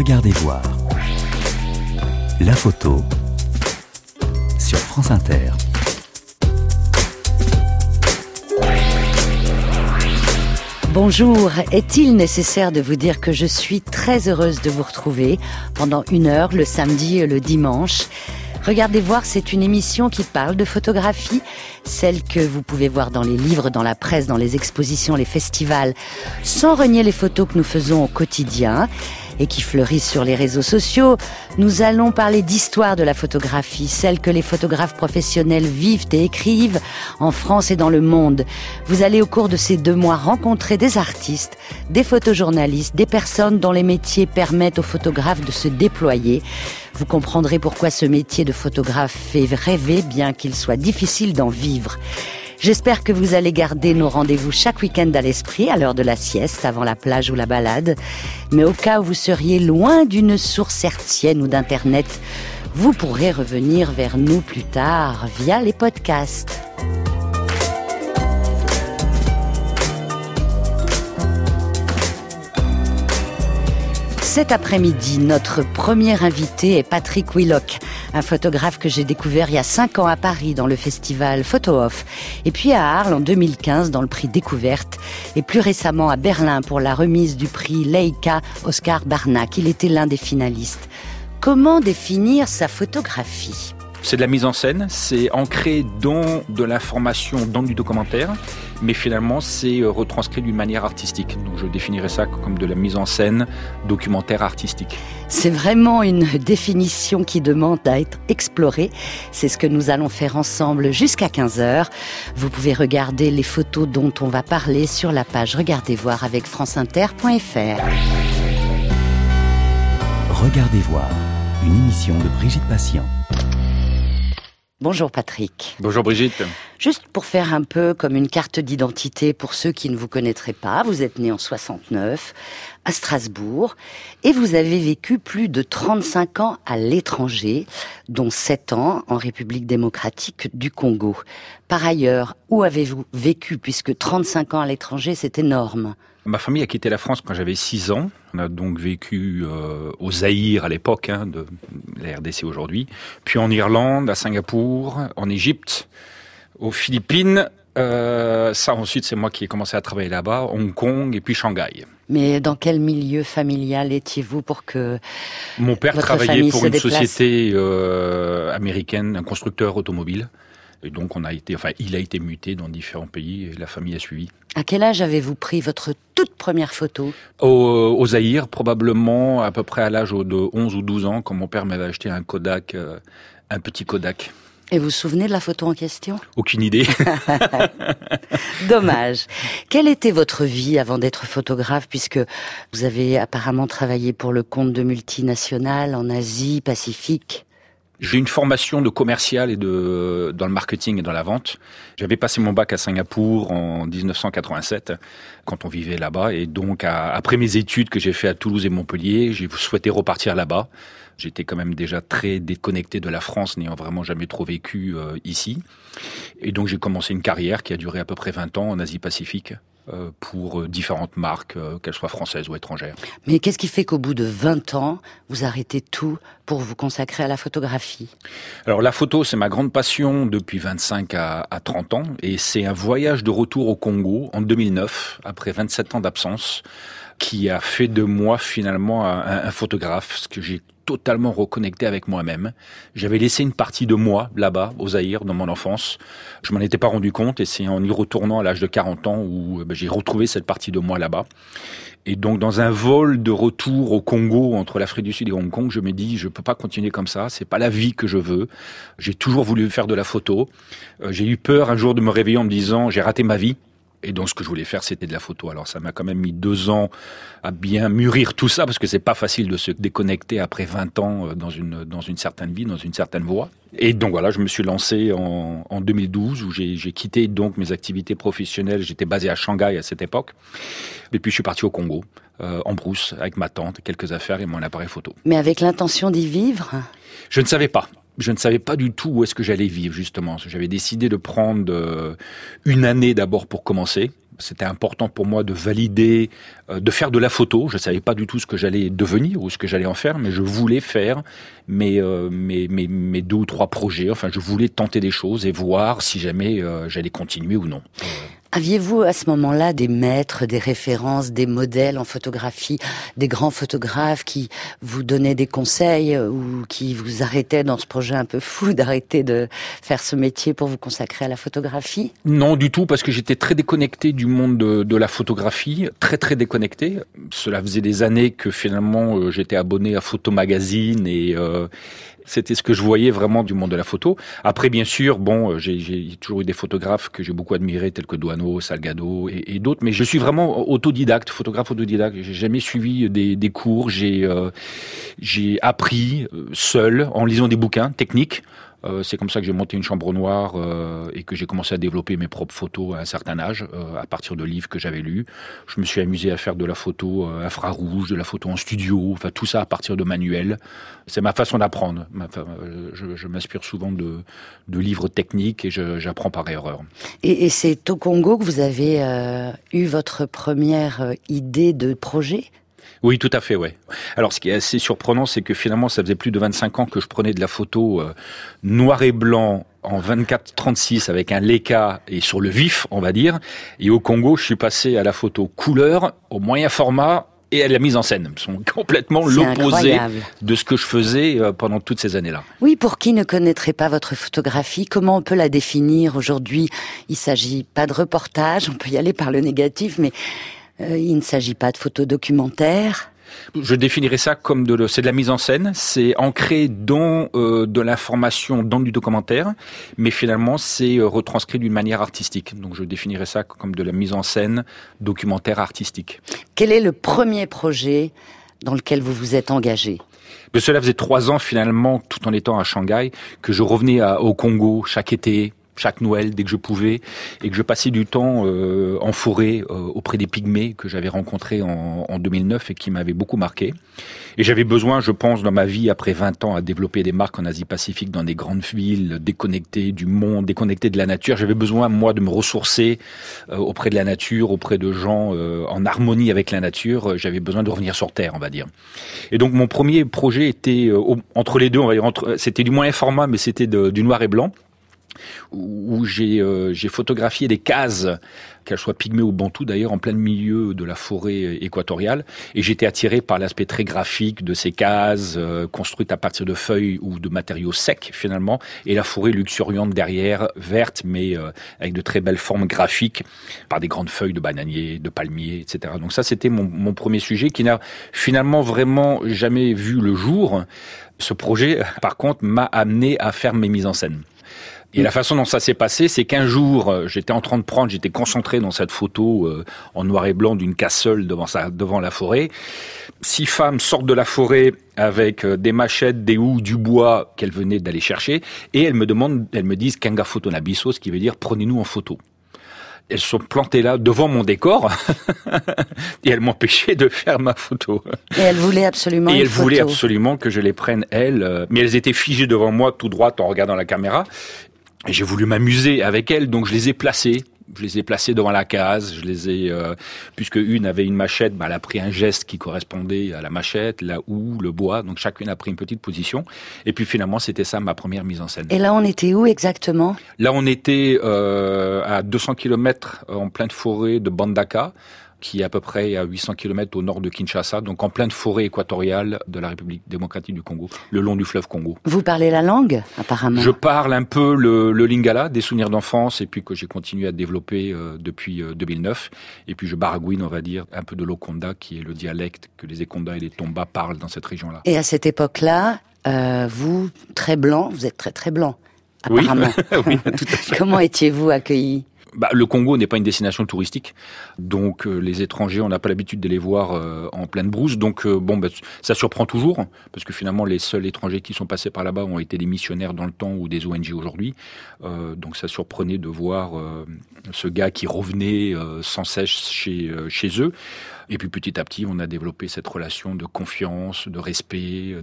Regardez voir. La photo sur France Inter. Bonjour, est-il nécessaire de vous dire que je suis très heureuse de vous retrouver pendant une heure le samedi et le dimanche? Regardez voir, c'est une émission qui parle de photographie, celle que vous pouvez voir dans les livres, dans la presse, dans les expositions, les festivals, sans renier les photos que nous faisons au quotidien et qui fleurissent sur les réseaux sociaux. Nous allons parler d'histoire de la photographie, celle que les photographes professionnels vivent et écrivent en France et dans le monde. Vous allez au cours de ces deux mois rencontrer des artistes, des photojournalistes, des personnes dont les métiers permettent aux photographes de se déployer. Vous comprendrez pourquoi ce métier de photographe fait rêver bien qu'il soit difficile d'en vivre. J'espère que vous allez garder nos rendez-vous chaque week-end à l'esprit, à l'heure de la sieste, avant la plage ou la balade. Mais au cas où vous seriez loin d'une source hertzienne ou d'Internet, vous pourrez revenir vers nous plus tard via les podcasts. Cet après-midi, notre premier invité est Patrick Willock, un photographe que j'ai découvert il y a cinq ans à Paris dans le festival Photo Off, et puis à Arles en 2015 dans le prix Découverte, et plus récemment à Berlin pour la remise du prix Leica Oscar Barnack. Il était l'un des finalistes. Comment définir sa photographie? C'est de la mise en scène, c'est ancré dans de l'information, dans du documentaire, mais finalement c'est euh, retranscrit d'une manière artistique. Donc je définirais ça comme de la mise en scène documentaire artistique. C'est vraiment une définition qui demande à être explorée. C'est ce que nous allons faire ensemble jusqu'à 15h. Vous pouvez regarder les photos dont on va parler sur la page Regardez voir avec franceinter.fr. Regardez voir, une émission de Brigitte Patient. Bonjour Patrick. Bonjour Brigitte. Juste pour faire un peu comme une carte d'identité pour ceux qui ne vous connaîtraient pas, vous êtes né en 69 à Strasbourg et vous avez vécu plus de 35 ans à l'étranger, dont 7 ans en République démocratique du Congo. Par ailleurs, où avez-vous vécu puisque 35 ans à l'étranger, c'est énorme? Ma famille a quitté la France quand j'avais 6 ans. On a donc vécu euh, au Zaïre à l'époque, hein, de la RDC aujourd'hui, puis en Irlande, à Singapour, en Égypte, aux Philippines. Euh, ça ensuite, c'est moi qui ai commencé à travailler là-bas, Hong Kong et puis Shanghai. Mais dans quel milieu familial étiez-vous pour que mon père travaillait pour une société euh, américaine, un constructeur automobile. Et donc on a été, enfin, il a été muté dans différents pays et la famille a suivi. À quel âge avez-vous pris votre toute première photo? Au, au Zaïre, probablement à peu près à l'âge de 11 ou 12 ans, quand mon père m'avait acheté un Kodak, euh, un petit Kodak. Et vous vous souvenez de la photo en question? Aucune idée. Dommage. Quelle était votre vie avant d'être photographe, puisque vous avez apparemment travaillé pour le compte de multinationales en Asie, Pacifique? J'ai une formation de commercial et de dans le marketing et dans la vente. J'avais passé mon bac à Singapour en 1987 quand on vivait là-bas et donc après mes études que j'ai fait à Toulouse et Montpellier, j'ai souhaité repartir là-bas. J'étais quand même déjà très déconnecté de la France, n'ayant vraiment jamais trop vécu euh, ici. Et donc j'ai commencé une carrière qui a duré à peu près 20 ans en Asie-Pacifique pour euh, différentes marques, euh, qu'elles soient françaises ou étrangères. Mais qu'est-ce qui fait qu'au bout de 20 ans, vous arrêtez tout pour vous consacrer à la photographie? Alors la photo, c'est ma grande passion depuis 25 à, 30 ans et c'est un voyage de retour au Congo en 2009, après 27 ans d'absence, qui a fait de moi finalement un, photographe, ce que j'ai totalement reconnecté avec moi-même. J'avais laissé une partie de moi là-bas, au Zaïre, dans mon enfance. Je m'en étais pas rendu compte et c'est en y retournant à l'âge de 40 ans où ben, j'ai retrouvé cette partie de moi là-bas. Et donc dans un vol de retour au Congo entre l'Afrique du Sud et Hong Kong, je me dis je peux pas continuer comme ça, c'est pas la vie que je veux. J'ai toujours voulu faire de la photo. Euh, j'ai eu peur un jour de me réveiller en me disant j'ai raté ma vie. Et donc ce que je voulais faire, c'était de la photo. Alors ça m'a quand même mis deux ans à bien mûrir tout ça, parce que c'est pas facile de se déconnecter après 20 ans euh, dans une, dans une certaine vie, dans une certaine voie. Et donc voilà, je me suis lancé en, en 2012, où j'ai quitté donc mes activités professionnelles. J'étais basé à Shanghai à cette époque. Et puis je suis parti au Congo, euh, en brousse, avec ma tante, quelques affaires et mon appareil photo. Mais avec l'intention d'y vivre? Je ne savais pas je ne savais pas du tout où est-ce que j'allais vivre justement. J'avais décidé de prendre euh, une année d'abord pour commencer, C'était important pour moi de valider, euh, de faire de la photo. Je ne savais pas du tout ce que j'allais devenir ou ce que j'allais en faire, mais je voulais faire mes, euh, mes, mes, deux ou trois projets. Enfin, je voulais tenter des choses et voir si jamais j'allais continuer ou non. Aviez-vous à ce moment-là des maîtres, des références, des modèles en photographie, des grands photographes qui vous donnaient des conseils ou qui vous arrêtaient dans ce projet un peu fou d'arrêter de faire ce métier pour vous consacrer à la photographie? Non, du tout, parce que j'étais très déconnecté du monde de, de, la photographie, très très déconnecté. Cela faisait des années que finalement euh, j'étais abonné à Photo Magazine et euh, c'était ce que je voyais vraiment du monde de la photo. Après, bien sûr, bon, euh, j'ai toujours eu des photographes que j'ai beaucoup admirés, tels que Douaneau, Salgado et, d'autres, mais je suis vraiment autodidacte, photographe autodidacte. J'ai jamais suivi des, des cours. J'ai euh, appris euh, seul en lisant des bouquins techniques. Euh, c'est comme ça que j'ai monté une chambre noire euh, et que j'ai commencé à développer mes propres photos à un certain âge, euh, à partir de livres que j'avais lus. Je me suis amusé à faire de la photo infrarouge, de la photo en studio, enfin tout ça à partir de manuels. C'est ma façon d'apprendre. Je, je m'inspire souvent de, livres techniques et j'apprends par erreur. Et c'est au Congo que vous avez eu votre première idée de projet? Oui, tout à fait, ouais. Alors, ce qui est assez surprenant, c'est que finalement, ça faisait plus de 25 ans que je prenais de la photo euh, noir et blanc en 24-36 avec un Leica et sur le vif, on va dire. Et au Congo, je suis passé à la photo couleur, au moyen format et à la mise en scène. Ce sont complètement l'opposé de ce que je faisais euh, pendant toutes ces années-là. Oui, pour qui ne connaîtrait pas votre photographie, comment on peut la définir aujourd'hui? Il s'agit pas de reportage, on peut y aller par le négatif, mais il ne s'agit pas de photos documentaires. Je définirais ça comme de, c'est de la mise en scène, c'est ancré dans euh, de l'information, dans du documentaire, mais finalement c'est euh, retranscrit d'une manière artistique. Donc je définirais ça comme de la mise en scène documentaire artistique. Quel est le premier projet dans lequel vous vous êtes engagé? Cela faisait trois ans finalement, tout en étant à Shanghai, que je revenais au Congo chaque été chaque Noël dès que je pouvais et que je passais du temps euh, en forêt euh, auprès des pygmées que j'avais rencontrés en, en, 2009 et qui m'avaient beaucoup marqué. Et j'avais besoin, je pense, dans ma vie, après 20 ans, à développer des marques en Asie-Pacifique, dans des grandes villes, déconnectées du monde, déconnectées de la nature. J'avais besoin, moi, de me ressourcer euh, auprès de la nature, auprès de gens en harmonie avec la nature. J'avais besoin de revenir sur Terre, on va dire. Et donc, mon premier projet était entre les deux, on va dire, c'était du moins format, mais c'était du noir et blanc où euh, j'ai photographié des cases, qu'elles soient pygmées ou bantoues d'ailleurs, en plein milieu de la forêt équatoriale. Et j'étais attiré par l'aspect très graphique de ces cases, euh, construites à partir de feuilles ou de matériaux secs finalement, et la forêt luxuriante derrière, verte, mais euh, avec de très belles formes graphiques, par des grandes feuilles de bananiers, de palmiers, etc. Donc ça, c'était mon, mon premier sujet qui n'a finalement vraiment jamais vu le jour. Ce projet, par contre, m'a amené à faire mes mises en scène. Et la façon dont ça s'est passé, c'est qu'un jour, euh, j'étais en train de prendre, j'étais concentré dans cette photo euh, en noir et blanc d'une cassole devant, sa, devant la forêt. Six femmes sortent de la forêt avec euh, des machettes, des houes, du bois qu'elles venaient d'aller chercher, et elles me demandent, elles me disent Kanga photo nabiso, ce qui veut dire prenez-nous en photo elles sont plantées là devant mon décor et elles m'empêchaient de faire ma photo. Et elles voulaient absolument. Et elles voulaient absolument que je les prenne elles, mais elles étaient figées devant moi tout droit en regardant la caméra et j'ai voulu m'amuser avec elles, donc je les ai placées. Je les ai placées devant la case. Je les ai, euh, puisque une avait une machette, bah, elle a pris un geste qui correspondait à la machette, la houe, le bois. Donc chacune a pris une petite position. Et puis finalement, c'était ça ma première mise en scène. Et là, on était où exactement? Là, on était euh, à 200 km en pleine forêt de Bandaka qui est à peu près à 800 km au nord de Kinshasa, donc en pleine forêt équatoriale de la République démocratique du Congo, le long du fleuve Congo. Vous parlez la langue, apparemment Je parle un peu le, le lingala, des souvenirs d'enfance, et puis que j'ai continué à développer euh, depuis 2009. Euh, et puis je baragouine, on va dire, un peu de l'Okonda, qui est le dialecte que les Ekonda et les Tomba parlent dans cette région-là. Et à cette époque-là, euh, vous, très blanc, vous êtes très très blanc, apparemment. Oui, oui tout à fait. Comment étiez-vous accueilli? Bah, le Congo n'est pas une destination touristique, donc euh, les étrangers, on n'a pas l'habitude de les voir euh, en pleine brousse. Donc euh, bon, bah, ça surprend toujours, parce que finalement les seuls étrangers qui sont passés par là-bas ont été des missionnaires dans le temps ou des ONG aujourd'hui. donc ça surprenait de voir ce gars qui revenait sans cesse chez, chez eux. Et puis petit à petit, on a développé cette relation de confiance, de respect,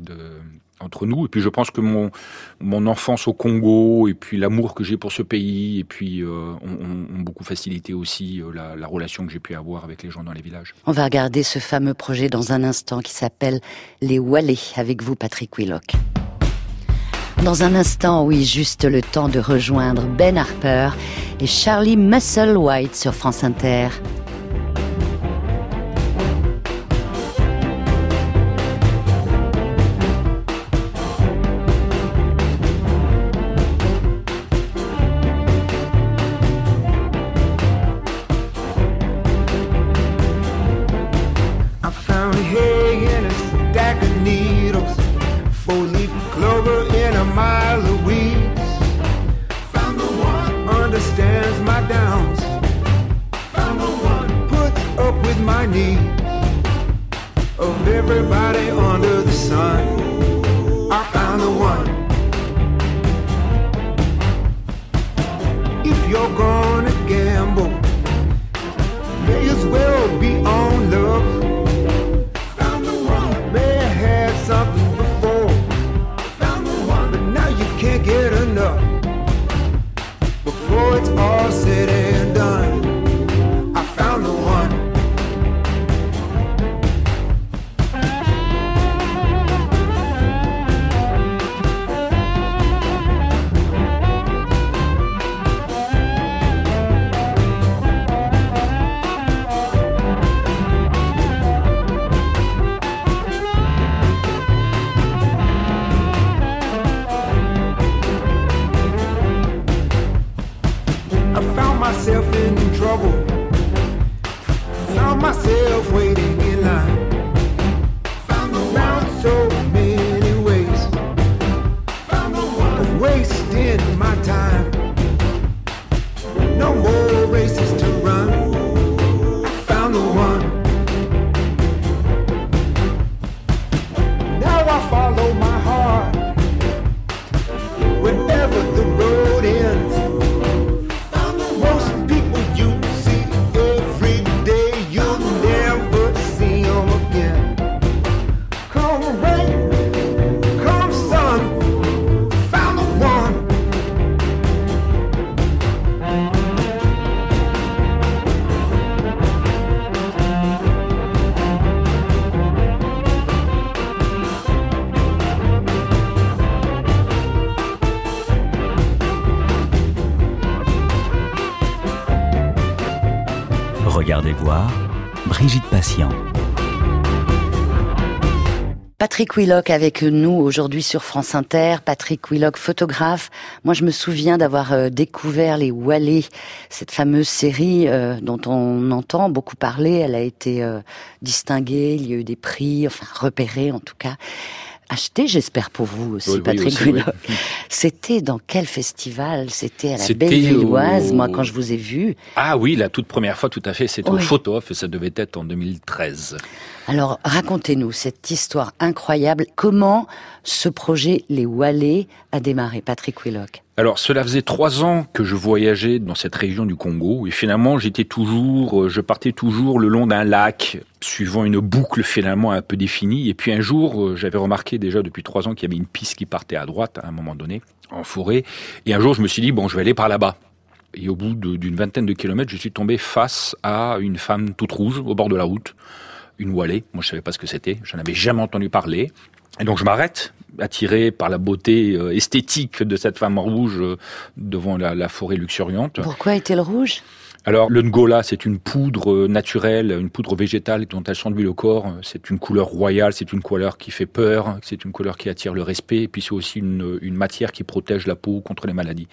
entre nous. Et puis je pense que mon mon enfance au Congo et puis l'amour que j'ai pour ce pays et puis euh, ont, beaucoup facilité aussi euh, la, la, relation que j'ai pu avoir avec les gens dans les villages. On va regarder ce fameux projet dans un instant qui s'appelle Les Wallet avec vous Patrick Willock. Dans un instant, oui, juste le temps de rejoindre Ben Harper et Charlie Musselwhite sur France Inter. Patrick Willock avec nous aujourd'hui sur France Inter. Patrick Willock, photographe. Moi, je me souviens d'avoir euh, découvert les Wallets, cette fameuse série euh, dont on entend beaucoup parler. Elle a été euh, distinguée, il y a eu des prix, enfin repérée en tout cas acheté, j'espère pour vous aussi, Patrick Willock. C'était dans quel festival? C'était à la Bellevilloise, moi, quand je vous ai vu. Ah oui, la toute première fois, tout à fait. C'était au Photo et ça devait être en 2013. Alors, racontez-nous cette histoire incroyable. Comment ce projet Les Wallets a démarré, Patrick Willock? Alors, cela faisait trois ans que je voyageais dans cette région du Congo et finalement, j'étais toujours, euh, je partais toujours le long d'un lac, suivant une boucle finalement un peu définie. Et puis un jour, euh, j'avais remarqué déjà depuis trois ans qu'il y avait une piste qui partait à droite à un moment donné, en forêt. Et un jour, je me suis dit bon, je vais aller par là-bas. Et au bout d'une vingtaine de kilomètres, je suis tombé face à une femme toute rouge au bord de la route, une Wallet. Moi, je savais pas ce que c'était. Je n'en avais jamais entendu parler. Et donc je m'arrête, attiré par la beauté euh, esthétique de cette femme rouge euh, devant la, forêt luxuriante. Pourquoi est-elle rouge? Alors le ngola, c'est une poudre euh, naturelle, une poudre végétale dont elle s'enduit le corps. C'est une couleur royale, c'est une couleur qui fait peur, c'est une couleur qui attire le respect, et puis c'est aussi une, matière qui protège la peau contre les maladies.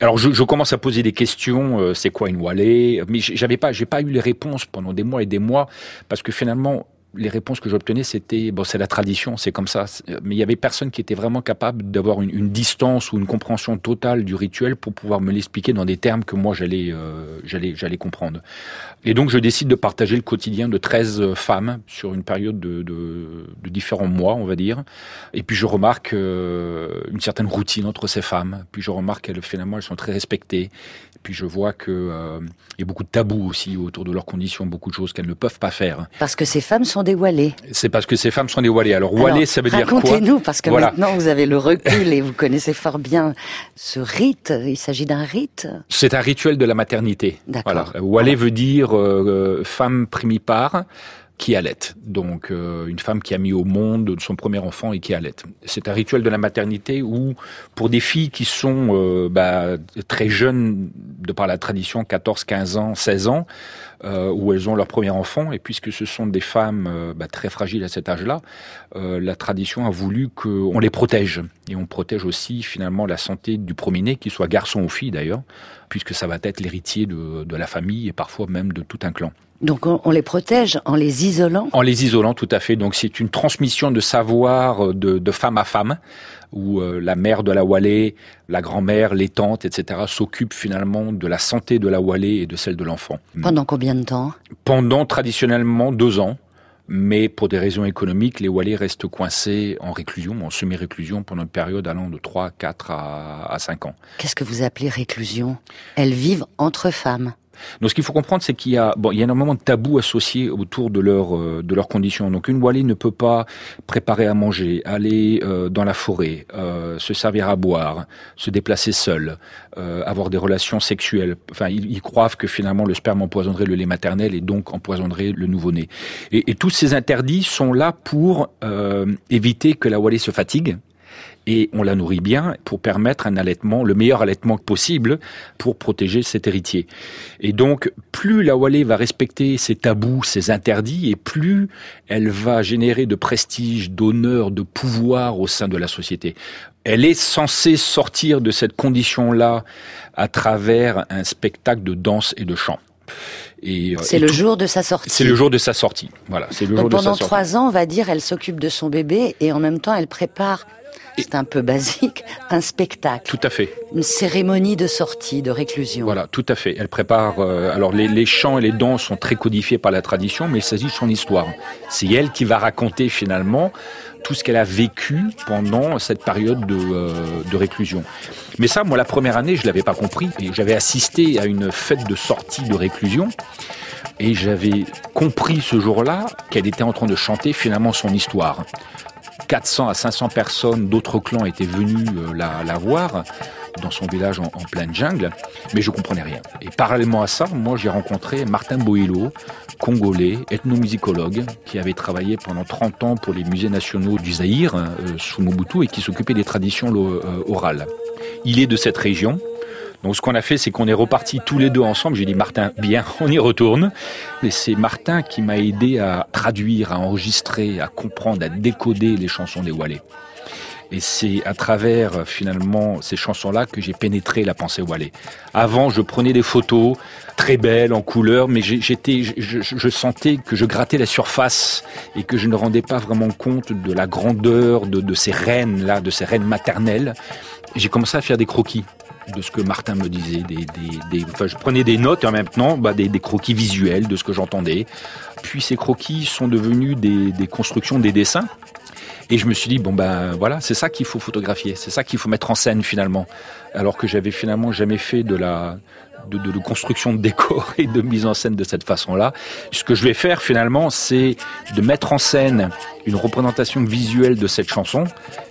Alors je, commence à poser des questions. c'est quoi une wallet Mais j'avais pas, j'ai pas eu les réponses pendant des mois et des mois parce que finalement les réponses que j'obtenais, c'était bon, c'est la tradition, c'est comme ça. Mais il y avait personne qui était vraiment capable d'avoir une, distance ou une compréhension totale du rituel pour pouvoir me l'expliquer dans des termes que moi j'allais euh, j'allais j'allais comprendre. Et donc je décide de partager le quotidien de 13 femmes sur une période de, de, de différents mois, on va dire. Et puis je remarque euh, une certaine routine entre ces femmes. Puis je remarque qu'elles finalement elles sont très respectées. Puis je vois que euh, il y a beaucoup de tabous aussi autour de leurs conditions, beaucoup de choses qu'elles ne peuvent pas faire. Parce que ces femmes sont des Wallées. C'est parce que ces femmes sont des Wallées. Alors, Wallées, ça veut dire quoi Racontez-nous, parce que maintenant vous avez le recul et vous connaissez fort bien ce rite. Il s'agit d'un rite C'est un rituel de la maternité. D'accord. Voilà. Wallée veut dire euh, femme primipare qui allait. Donc euh, une femme qui a mis au monde son premier enfant et qui allait. C'est un rituel de la maternité où, pour des filles qui sont euh, bah, très jeunes de par la tradition, 14, 15 ans, 16 ans, euh, où elles ont leur premier enfant, et puisque ce sont des femmes bah, très fragiles à cet âge-là, la tradition a voulu qu'on les protège. Et on protège aussi finalement la santé du premier-né, qu'il soit garçon ou fille d'ailleurs, puisque ça va être l'héritier de la famille et parfois même de tout un clan. Donc on, les protège en les isolant En les isolant, tout à fait. Donc c'est une transmission de savoir de, de femme à femme, où euh, la mère de la Wallée, la grand-mère, les tantes, etc. s'occupent finalement de la santé de la Wallée et de celle de l'enfant. Pendant combien de temps? Pendant traditionnellement deux ans. Mais pour des raisons économiques, les Wallées restent coincés en réclusion, en semi-réclusion, pendant une période allant de 3, 4 à, à 5 ans. Qu'est-ce que vous appelez réclusion? Elles vivent entre femmes donc ce qu'il faut comprendre, c'est qu'il y a bon, il y a énormément de tabous associés autour de leur euh, de leurs conditions. Donc une Wallée ne peut pas préparer à manger, aller euh, dans la forêt, euh, se servir à boire, se déplacer seul, avoir des relations sexuelles. Enfin, ils, ils, croient que finalement le sperme empoisonnerait le lait maternel et donc empoisonnerait le nouveau-né. Et, et, tous ces interdits sont là pour éviter que la Wallée se fatigue et on la nourrit bien pour permettre un allaitement, le meilleur allaitement possible pour protéger cet héritier. Et donc, plus la Wallée va respecter ses tabous, ses interdits, et plus elle va générer de prestige, d'honneur, de pouvoir au sein de la société. Elle est censée sortir de cette condition-là à travers un spectacle de danse et de chant. Euh, c'est le jour de sa sortie. C'est le jour de sa sortie. Voilà, c'est le Donc jour pendant de sa sortie. trois ans, on va dire, elle s'occupe de son bébé et en même temps, elle prépare c'est un peu basique, un spectacle. Tout à fait. Une cérémonie de sortie, de réclusion. Voilà, tout à fait. Elle prépare. Euh, alors les, les, chants et les danses sont très codifiés par la tradition, mais il s'agit de son histoire. C'est elle qui va raconter finalement tout ce qu'elle a vécu pendant cette période de, euh, de, réclusion. Mais ça, moi, la première année, je l'avais pas compris. Et j'avais assisté à une fête de sortie de réclusion. Et j'avais compris ce jour-là qu'elle était en train de chanter finalement son histoire. 400 à 500 personnes d'autres clans étaient venues euh, la, voir dans son village en, en, pleine jungle, mais je comprenais rien. Et parallèlement à ça, moi j'ai rencontré Martin Boilo, congolais, ethnomusicologue, qui avait travaillé pendant 30 ans pour les musées nationaux du Zaïre, euh, sous Mobutu, et qui s'occupait des traditions euh, orales. Il est de cette région, donc ce qu'on a fait, c'est qu'on est repartis tous les deux ensemble. J'ai dit Martin, bien, on y retourne. Et c'est Martin qui m'a aidé à traduire, à enregistrer, à comprendre, à décoder les chansons des Wallés. Et c'est à travers finalement ces chansons-là que j'ai pénétré la pensée Wallée. Avant, je prenais des photos très belles en couleur, mais j'étais, je, je, sentais que je grattais la surface et que je ne rendais pas vraiment compte de la grandeur de, de ces reines là, de ces reines maternelles. J'ai commencé à faire des croquis de ce que Martin me disait. Des, je prenais des notes et en même temps bah, des, des, croquis visuels de ce que j'entendais. Puis ces croquis sont devenus des, des constructions, des dessins. Et je me suis dit, bon ben voilà, c'est ça qu'il faut photographier, c'est ça qu'il faut mettre en scène finalement. Alors que j'avais finalement jamais fait de la, de, de, de, construction de décor et de mise en scène de cette façon-là. Ce que je vais faire finalement, c'est de mettre en scène une représentation visuelle de cette chanson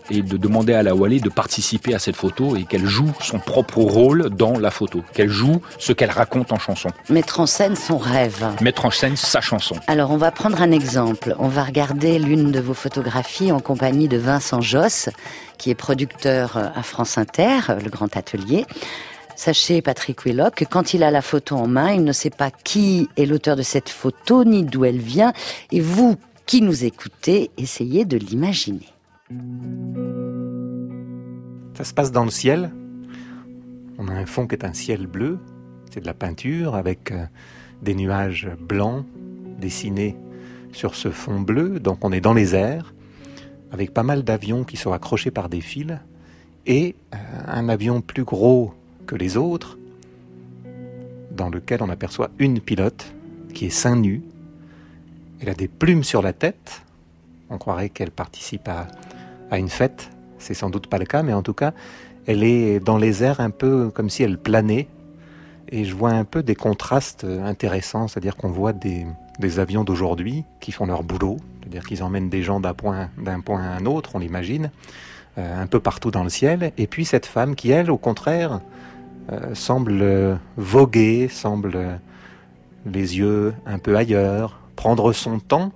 et de demander à la Wallée de participer à cette photo et qu'elle joue son propre rôle dans la photo, qu'elle joue ce qu'elle raconte en chanson. Mettre en scène son rêve. Mettre en scène sa chanson. Alors on va prendre un exemple. On va regarder l'une de vos photographies en compagnie de Vincent Josse, qui est producteur à France Inter, le grand atelier. Sachez, Patrick Willock, que quand il a la photo en main, il ne sait pas qui est l'auteur de cette photo, ni d'où elle vient. Et vous, qui nous écoutez, essayez de l'imaginer. Ça se passe dans le ciel. On a un fond qui est un ciel bleu. C'est de la peinture avec euh, des nuages blancs dessinés sur ce fond bleu. Donc on est dans les airs avec pas mal d'avions qui sont accrochés par des fils et euh, un avion plus gros que les autres dans lequel on aperçoit une pilote qui est seins nus. Elle a des plumes sur la tête. On croirait qu'elle participe à, à une fête. C'est sans doute pas le cas, mais en tout cas, elle est dans les airs un peu comme si elle planait. Et je vois un peu des contrastes intéressants, c'est-à-dire qu'on voit des, des avions d'aujourd'hui qui font leur boulot, c'est-à-dire qu'ils emmènent des gens d'un point, d'un point à un autre, on l'imagine, euh, un peu partout dans le ciel. Et puis cette femme qui, elle, au contraire, semble voguer, semble les yeux un peu ailleurs, prendre son temps,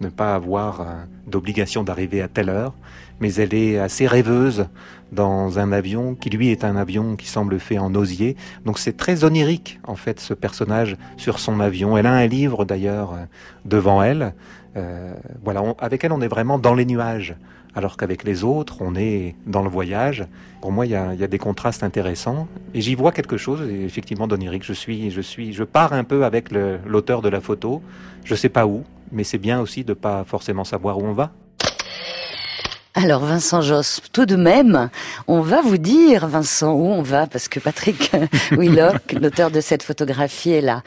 ne pas avoir euh, d'obligation d'arriver à telle heure, mais elle est assez rêveuse dans un avion qui lui est un avion qui semble fait en osier. Donc c'est très onirique en fait ce personnage sur son avion. Elle a un livre d'ailleurs euh, devant elle. Euh, voilà, avec elle on est vraiment dans les nuages, alors qu'avec les autres on est dans le voyage. Pour moi il y a, des contrastes intéressants et j'y vois quelque chose effectivement d'onirique. Je suis, je suis, je pars un peu avec l'auteur de la photo. Je sais pas où, mais c'est bien aussi de pas forcément savoir où on va. Alors Vincent Josse, tout de même, on va vous dire, Vincent, où on va, parce que Patrick Willock, l'auteur de cette photographie, est là.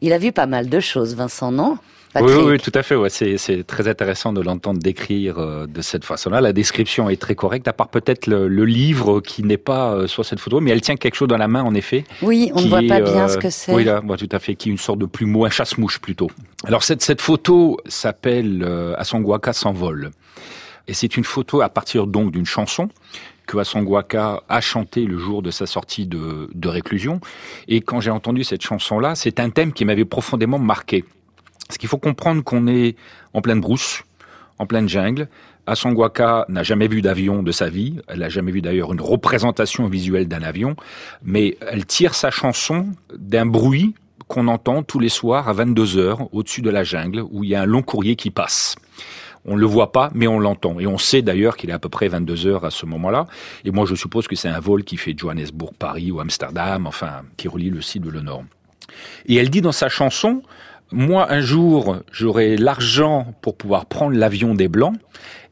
Il a vu pas mal de choses, Vincent, non? Oui, oui, tout à fait. Ouais. C'est très intéressant de l'entendre décrire euh, de cette façon-là. La description est très correcte, à part peut-être le, livre qui n'est pas euh, sur cette photo, mais elle tient quelque chose dans la main, en effet. Oui, on ne voit pas bien ce que c'est. Oui, là, tout à fait, qui est une sorte de plumeau, un chasse-mouche plutôt. Alors cette, cette photo s'appelle euh, Asonguaka s'envole. Et c'est une photo à partir donc d'une chanson que Asongwaka a chanté le jour de sa sortie de, de réclusion. Et quand j'ai entendu cette chanson-là, c'est un thème qui m'avait profondément marqué. Parce qu'il faut comprendre qu'on est en pleine brousse, en pleine jungle. Asongwaka n'a jamais vu d'avion de sa vie. Elle n'a jamais vu d'ailleurs une représentation visuelle d'un avion. Mais elle tire sa chanson d'un bruit qu'on entend tous les soirs à 22 heures au-dessus de la jungle où il y a un long courrier qui passe. On ne le voit pas, mais on l'entend. Et on sait d'ailleurs qu'il est à peu près 22 heures à ce moment-là. Et moi, je suppose que c'est un vol qui fait Johannesburg, Paris ou Amsterdam, enfin, qui relie le sud de le nord. Et elle dit dans sa chanson, moi, un jour, j'aurai l'argent pour pouvoir prendre l'avion des Blancs.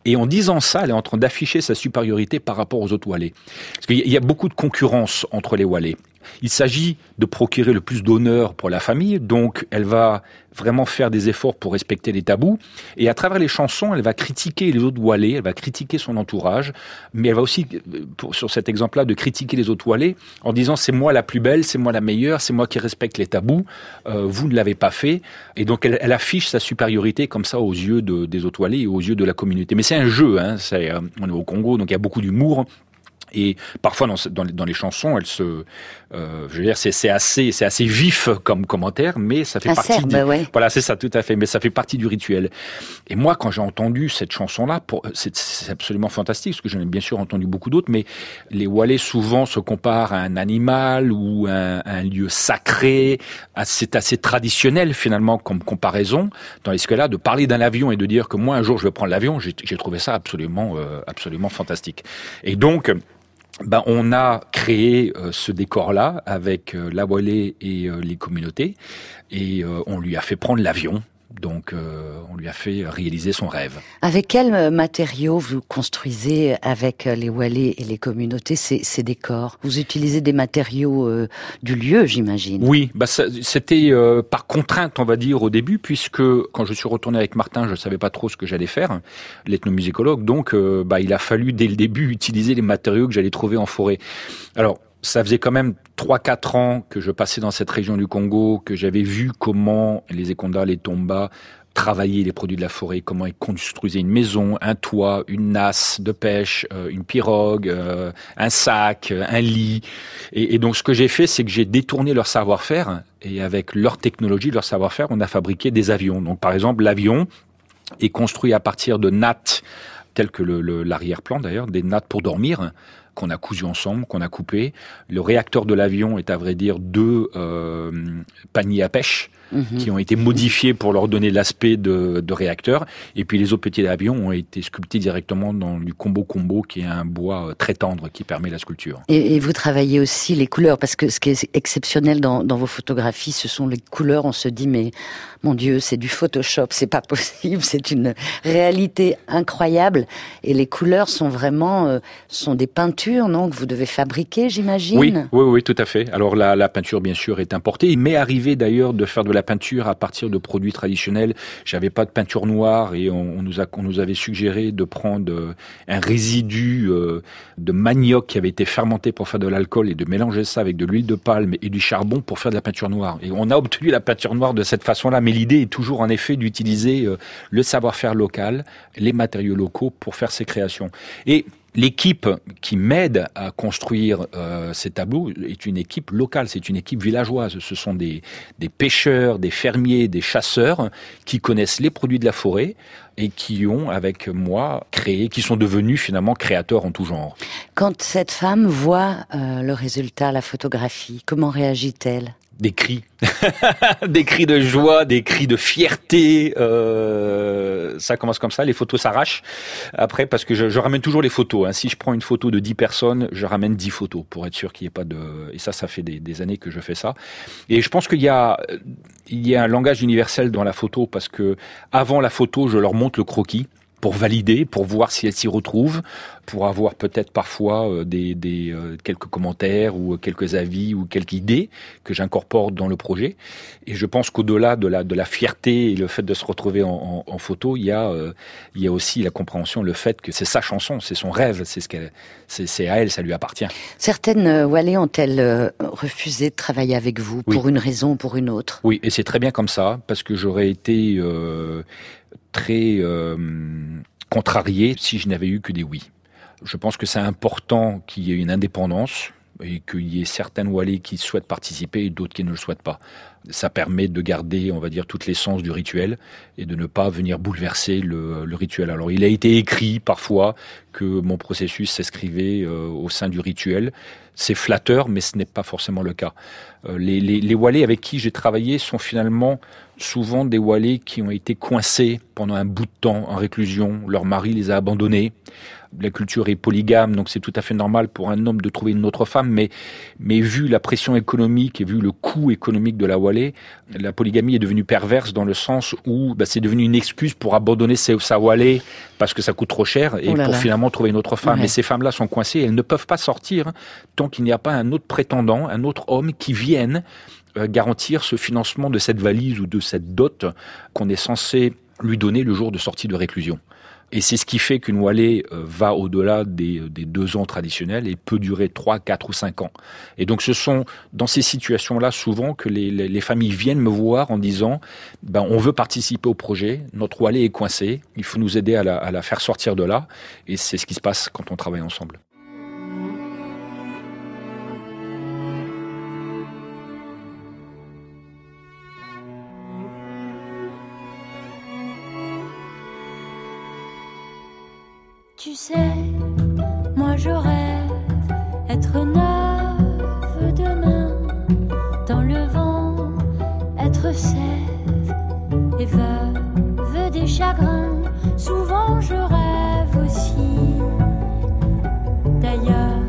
Et en disant ça, elle est en train d'afficher sa supériorité par rapport aux autres Wallets. Parce qu'il y a beaucoup de concurrence entre les Wallets. Il s'agit de procurer le plus d'honneur pour la famille, donc elle va vraiment faire des efforts pour respecter les tabous. Et à travers les chansons, elle va critiquer les autres Wallets, elle va critiquer son entourage, mais elle va aussi, sur cet exemple-là, de critiquer les autres Wallets en disant c'est moi la plus belle, c'est moi la meilleure, c'est moi qui respecte les tabous, euh, vous ne l'avez pas fait. Et donc elle, affiche sa supériorité comme ça aux yeux des autres Wallets et aux yeux de la communauté. Un jeu, hein, euh, on est au Congo, donc il y a beaucoup d'humour. Et parfois dans, dans, dans, les chansons, elle se, euh, je veux dire, c'est assez, c'est assez vif comme commentaire, mais ça fait partie. du, Voilà, c'est ça, tout à fait. Mais ça fait partie du rituel. Et moi, quand j'ai entendu cette chanson-là, c'est absolument fantastique, parce que j'en ai bien sûr entendu beaucoup d'autres, mais les Walais souvent se comparent à un animal ou un, un lieu sacré. C'est assez traditionnel finalement comme comparaison. Dans ce cas-là, de parler d'un avion et de dire que moi un jour je vais prendre l'avion, j'ai trouvé ça absolument, euh, absolument fantastique. Et donc ben, on a créé euh, ce décor-là avec euh, la voilée et euh, les communautés, et on lui a fait prendre l'avion donc, euh, on lui a fait réaliser son rêve. Avec quels matériaux vous construisez avec les Walais et les communautés ces, décors? Vous utilisez des matériaux euh, du lieu, j'imagine Oui, bah c'était euh, par contrainte, on va dire, au début, puisque quand je suis retourné avec Martin, je ne savais pas trop ce que j'allais faire, l'ethnomusicologue. Donc, bah, il a fallu dès le début utiliser les matériaux que j'allais trouver en forêt. Alors, ça faisait quand même 3-4 ans que je passais dans cette région du Congo, que j'avais vu comment les Ekonda, les Tomba travaillaient les produits de la forêt, comment ils construisaient une maison, un toit, une nasse de pêche, euh, une pirogue, euh, un sac, un lit. Et, donc ce que j'ai fait, c'est que j'ai détourné leur savoir-faire et avec leur technologie, leur savoir-faire, on a fabriqué des avions. Donc par exemple, l'avion est construit à partir de nattes telles que l'arrière-plan d'ailleurs, des nattes pour dormir, qu'on a cousu ensemble, qu'on a coupé. Le réacteur de l'avion est à vrai dire deux euh, paniers à pêche Mhm. qui ont été modifiés pour leur donner l'aspect de, de, réacteur. Et puis les autres petits avions ont été sculptés directement dans du combo combo, qui est un bois euh, très tendre qui permet la sculpture. Et, et vous travaillez aussi les couleurs, parce que ce qui est exceptionnel dans, dans vos photographies, ce sont les couleurs. On se dit, mais mon Dieu, c'est du Photoshop, c'est pas possible, c'est une réalité incroyable. Et les couleurs sont vraiment, euh, sont des peintures, non, que vous devez fabriquer, j'imagine? Oui, oui, oui, tout à fait. Alors la, la peinture, bien sûr, est importée. Il m'est arrivé d'ailleurs de faire de la peinture à partir de produits traditionnels. J'avais pas de peinture noire et on, nous a, on nous avait suggéré de prendre euh, un résidu euh, de manioc qui avait été fermenté pour faire de l'alcool et de mélanger ça avec de l'huile de palme et du charbon pour faire de la peinture noire. Et on a obtenu la peinture noire de cette façon-là. Mais l'idée est toujours en effet d'utiliser le savoir-faire local, les matériaux locaux pour faire ces créations. Et L'équipe qui m'aide à construire euh, ces tableaux est une équipe locale, c'est une équipe villageoise. Ce sont des, pêcheurs, des fermiers, des chasseurs qui connaissent les produits de la forêt et qui ont, avec moi, créé, qui sont devenus finalement créateurs en tout genre. Quand cette femme voit euh, le résultat, la photographie, comment réagit-elle? Des cris, des cris de joie, des cris de fierté. Euh, ça commence comme ça, les photos s'arrachent. Après, parce que je, ramène toujours les photos. Hein. Si je prends une photo de 10 personnes, je ramène 10 photos pour être sûr qu'il n'y ait pas de... Et ça, ça fait des, des, années que je fais ça. Et je pense qu'il y a, il y a un langage universel dans la photo parce que avant la photo, je leur montre le croquis pour valider, pour voir si elle s'y retrouve, pour avoir peut-être parfois euh, des, des euh, quelques commentaires ou quelques avis ou quelques idées que j'incorpore dans le projet. Et je pense qu'au-delà de la, de la fierté et le fait de se retrouver en, en, photo, il y, a, euh, il y a aussi la compréhension, le fait que c'est sa chanson, c'est son rêve, c'est ce qu'elle, c'est, à elle, ça lui appartient. Certaines Wallet ont-elles refusé de travailler avec vous pour une raison ou pour une autre? Oui, et c'est très bien comme ça, parce que j'aurais été très euh, contrarié si je n'avais eu que des oui. Je pense que c'est important qu'il y ait une indépendance et qu'il y ait certaines Wallées qui souhaitent participer et d'autres qui ne le souhaitent pas. Ça permet de garder, on va dire, toute l'essence du rituel et de ne pas venir bouleverser le, rituel. Alors, il a été écrit parfois que mon processus s'inscrivait euh, au sein du rituel. C'est flatteur, mais ce n'est pas forcément le cas. Euh, les, les, les Wallées avec qui j'ai travaillé sont finalement souvent des Wallées qui ont été coincés pendant un bout de temps en réclusion. Leur mari les a abandonnés. La culture est polygame, donc c'est tout à fait normal pour un homme de trouver une autre femme. Mais, mais vu la pression économique et vu le coût économique de la Wallée, la polygamie est devenue perverse dans le sens où bah, c'est devenu une excuse pour abandonner sa Wallée parce que ça coûte trop cher et oh pour finalement trouver une autre femme. Et ces femmes-là sont coincées, elles ne peuvent pas sortir tant qu'il n'y a pas un autre prétendant, un autre homme qui vienne euh, garantir ce financement de cette valise ou de cette dot qu'on est censé lui donner le jour de sortie de réclusion. Et c'est ce qui fait qu'une Wallée euh, va au-delà des, des, deux ans traditionnels et peut durer trois, quatre ou cinq ans. Et donc ce sont dans ces situations-là souvent que les, les, les, familles viennent me voir en disant ben, on veut participer au projet, notre Wallée est coincée, il faut nous aider à la, à la faire sortir de là. Et c'est ce qui se passe quand on travaille ensemble. Tu sais, moi je rêve être neuve demain, dans le vent, être sève et veuve des chagrins. Souvent je rêve aussi d'ailleurs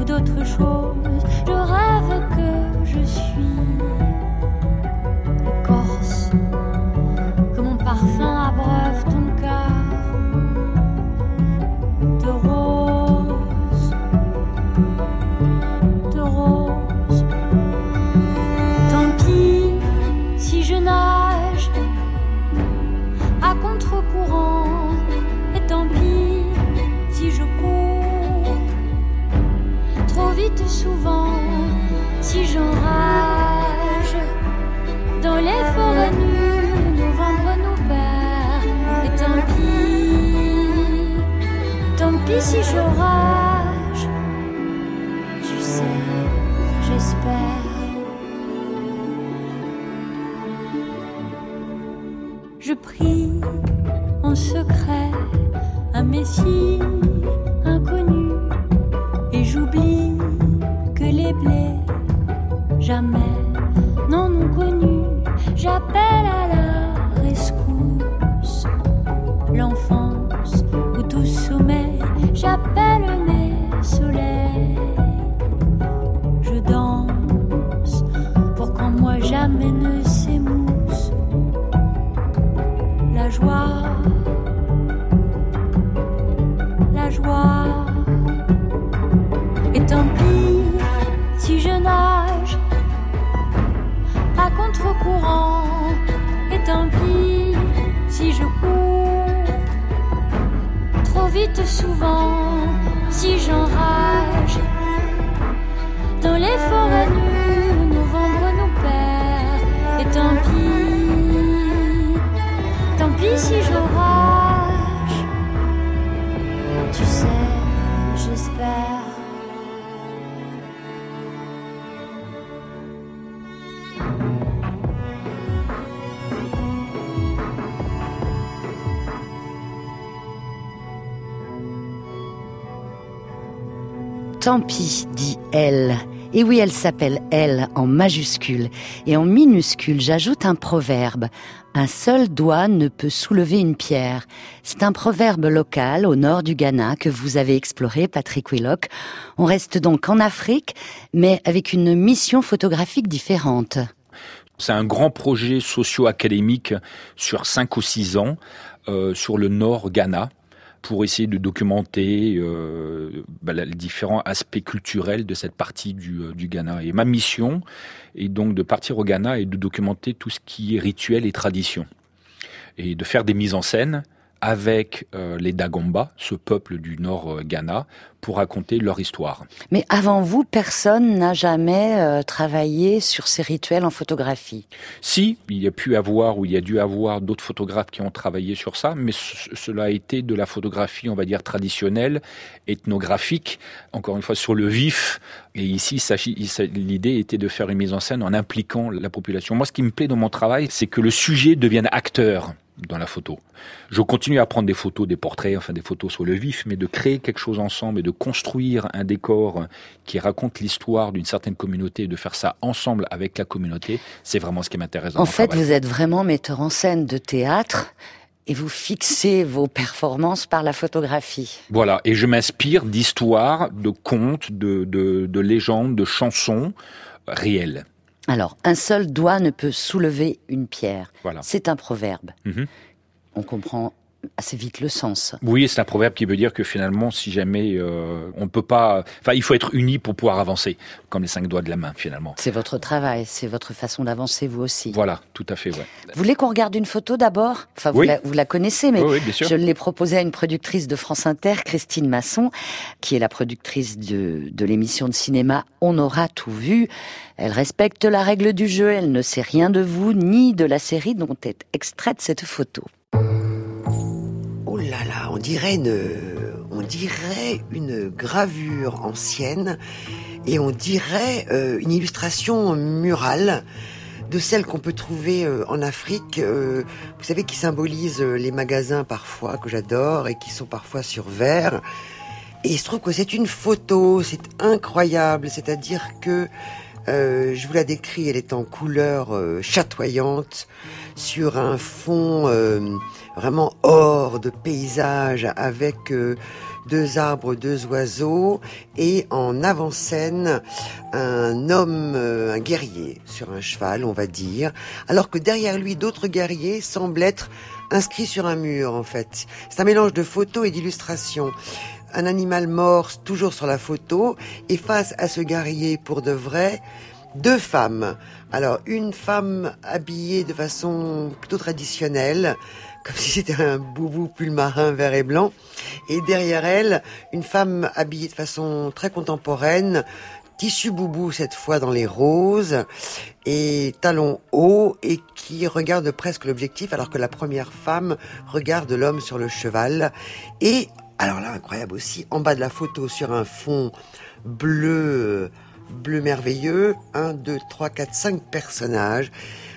ou d'autres choses. Tant pis, dit elle. Et oui, elle s'appelle elle en majuscule. Et en minuscule, j'ajoute un proverbe. Un seul doigt ne peut soulever une pierre. C'est un proverbe local au nord du Ghana que vous avez exploré, Patrick Willock. On reste donc en Afrique, mais avec une mission photographique différente. C'est un grand projet socio-académique sur cinq ou six ans euh, sur le nord Ghana pour essayer de documenter euh, bah, les différents aspects culturels de cette partie du, euh, du, Ghana. Et ma mission est donc de partir au Ghana et de documenter tout ce qui est rituel et tradition. Et de faire des mises en scène avec euh, les Dagomba, ce peuple du nord Ghana, pour raconter leur histoire. Mais avant vous, personne n'a jamais euh, travaillé sur ces rituels en photographie. Si, il y a pu avoir ou il y a dû avoir d'autres photographes qui ont travaillé sur ça, mais cela a été de la photographie, on va dire traditionnelle, ethnographique, encore une fois sur le vif. Et ici, l'idée était de faire une mise en scène en impliquant la population. Moi, ce qui me plaît dans mon travail, c'est que le sujet devienne acteur dans la photo. Je continue à prendre des photos, des portraits, enfin des photos sur le vif, mais de créer quelque chose ensemble et de construire un décor qui raconte l'histoire d'une certaine communauté et de faire ça ensemble avec la communauté, c'est vraiment ce qui m'intéresse. En fait, vous êtes vraiment metteur en scène de théâtre et vous fixez vos performances par la photographie. Voilà, et je m'inspire d'histoires, de contes, de, de, de légendes, de chansons réelles. Alors, un seul doigt ne peut soulever une pierre. Voilà. C'est un proverbe. Mm-hmm. On comprend assez vite le sens. Oui, c'est un proverbe qui veut dire que finalement, si jamais euh, on ne peut pas, enfin, il faut être uni pour pouvoir avancer, comme les cinq doigts de la main, finalement. C'est votre travail, c'est votre façon d'avancer, vous aussi. Voilà, tout à fait, ouais. Vous voulez qu'on regarde une photo d'abord? Enfin, vous, oui. la, vous, la, connaissez, mais oui, oui, je l'ai proposée à une productrice de France Inter, Christine Masson, qui est la productrice de, de l'émission de cinéma On aura tout vu. Elle respecte la règle du jeu, elle ne sait rien de vous, ni de la série dont est extraite cette photo. On dirait une, gravure ancienne et on dirait euh, une illustration murale de celle qu'on peut trouver euh, en Afrique, euh, vous savez, qui symbolise euh, les magasins parfois que j'adore et qui sont parfois sur verre. Et il se trouve que c'est une photo, c'est incroyable, c'est-à-dire que je vous la décris, elle est en couleur chatoyante sur un fond vraiment or de paysage avec euh, deux arbres, deux oiseaux et en avant-scène un homme, euh, un guerrier sur un cheval, on va dire, alors que derrière lui d'autres guerriers semblent être inscrits sur un mur en fait. C'est un mélange de photos et d'illustrations un animal mort toujours sur la photo et face à ce guerrier pour de vrai, deux femmes. Alors une femme habillée de façon plutôt traditionnelle, comme si c'était un boubou pull marin vert et blanc, et derrière elle, une femme habillée de façon très contemporaine, tissu boubou cette fois dans les roses et talons hauts et qui regarde presque l'objectif alors que la première femme regarde l'homme sur le cheval et alors là, incroyable aussi, en bas de la photo, sur un fond bleu, bleu merveilleux, un, deux, trois, quatre, cinq personnages.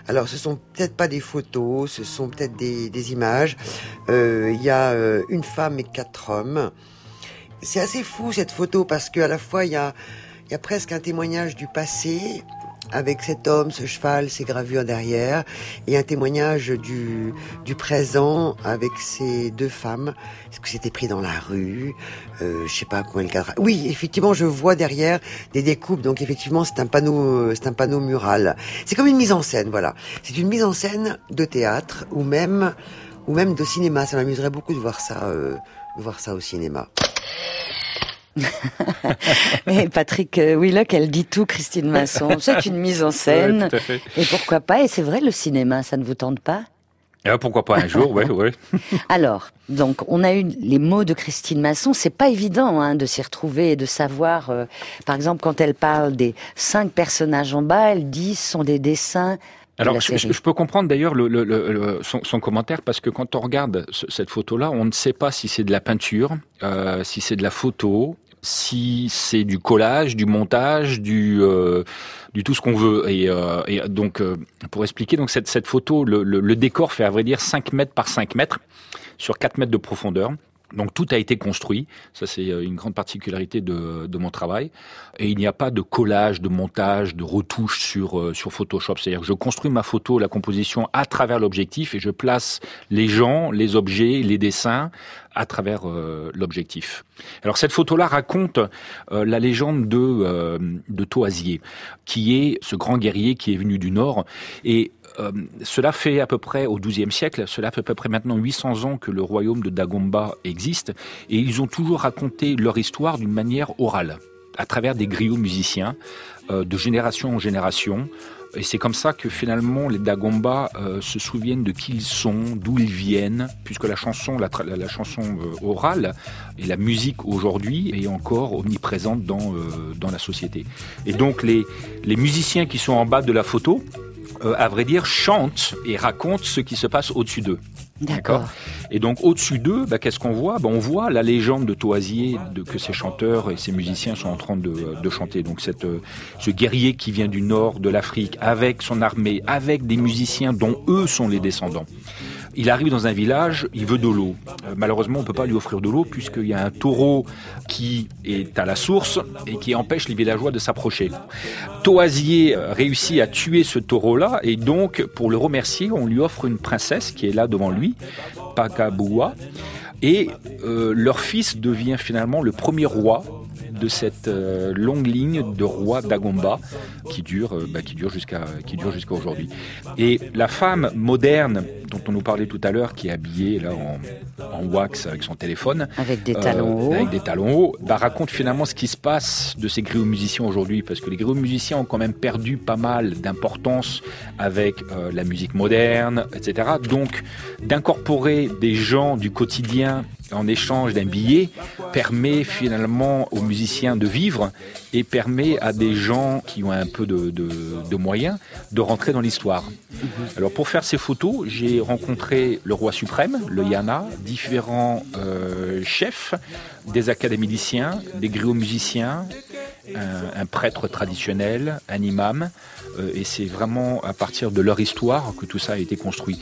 Alors, ce sont peut-être pas des photos, ce sont peut-être des, images. Il euh, y a euh, une femme et quatre hommes. C'est assez fou cette photo parce qu'à la fois il y a, y a presque un témoignage du passé avec cet homme, ce cheval, ces gravures derrière, et un témoignage du, du présent avec ces deux femmes. Est-ce que c'était pris dans la rue? Euh, Je sais pas comment le cadre. Oui, effectivement, je vois derrière des découpes. Donc effectivement, c'est un panneau, c'est un panneau mural. C'est comme une mise en scène, voilà. C'est une mise en scène de théâtre ou même ou même de cinéma. Ça m'amuserait beaucoup de voir ça, euh, de voir ça au cinéma. Patrick Willock, elle dit tout, Christine Masson. C'est une mise en scène. Et pourquoi pas Et c'est vrai, le cinéma, ça ne vous tente pas? Ah, pourquoi pas un jour, ouais, ouais. Alors, donc, on a eu les mots de Christine Masson. C'est pas évident hein, de s'y retrouver et de savoir. euh, par exemple, quand elle parle des cinq personnages en bas, elle dit ce sont des dessins. Alors, je, je peux comprendre d'ailleurs le, le- le- le- son, son commentaire parce que quand on regarde ce- cette photo-là, on ne sait pas si c'est de la peinture, euh, si c'est de la photo, si c'est du collage, du montage, du, euh, du tout ce qu'on veut. Et, euh, et donc, euh, pour expliquer, donc cette, cette photo, le, le- le décor fait à vrai dire 5 mètres par 5 mètres sur 4 mètres de profondeur. Donc tout a été construit, ça c'est euh, une grande particularité de, de mon travail. Et il n'y a pas de collage, de montage, de retouche sur, euh, sur Photoshop. C'est-à-dire que je construis ma photo, la composition à travers l'objectif et je place les gens, les objets, les dessins à travers euh, l'objectif. Alors cette photo-là raconte la légende de, de Toisier, qui est ce grand guerrier qui est venu du Nord. Et euh, cela fait à peu près au XIIe siècle, cela fait à peu près maintenant 800 ans que le royaume de Dagomba existe, et ils ont toujours raconté leur histoire d'une manière orale, à travers des griots musiciens, euh, de génération en génération. Et c'est comme ça que finalement les Dagomba euh, se souviennent de qui ils sont, d'où ils viennent, puisque la chanson, la, chanson orale et la musique aujourd'hui est encore omniprésente dans, dans la société. Et donc les, les musiciens qui sont en bas de la photo, euh, à vrai dire, chantent et racontent ce qui se passe au-dessus d'eux. D'accord. Et donc au-dessus d'eux, bah, qu'est-ce qu'on voit? Bah, On voit la légende de Toisier, de, que ces chanteurs et ces musiciens sont en train de, de chanter. Donc cette, euh, ce guerrier qui vient du nord de l'Afrique, avec son armée, avec des musiciens dont eux sont les descendants. Il arrive dans un village, il veut de l'eau. Euh, malheureusement, on peut pas lui offrir de l'eau puisqu'il y a un taureau qui est à la source et qui empêche les villageois de s'approcher. Toisier euh, réussit à tuer ce taureau-là et donc, pour le remercier, on lui offre une princesse qui est là devant lui, Pakaboua. Et euh, leur fils devient finalement le premier roi de cette longue ligne de rois d'Agomba qui dure, euh, bah, qui dure jusqu'à qui dure jusqu'à aujourd'hui. Et la femme moderne dont on nous parlait tout à l'heure, qui est habillée là en, en wax avec son téléphone, Avec des euh, talons hauts. avec des talons hauts, bah, raconte finalement ce qui se passe de ces griots-musiciens aujourd'hui, parce que les griots-musiciens ont quand même perdu pas mal d'importance avec euh, la musique moderne, etc. Donc, d'incorporer des gens du quotidien en échange d'un billet permet finalement aux musiciens de vivre et permet à des gens qui ont un peu de, moyens de rentrer dans l'histoire. Alors pour faire ces photos, j'ai rencontré le roi suprême, le Yana, différents euh, chefs, des académiciens, des griots musiciens, un, un prêtre traditionnel, un imam, euh, et c'est vraiment à partir de leur histoire que tout ça a été construit.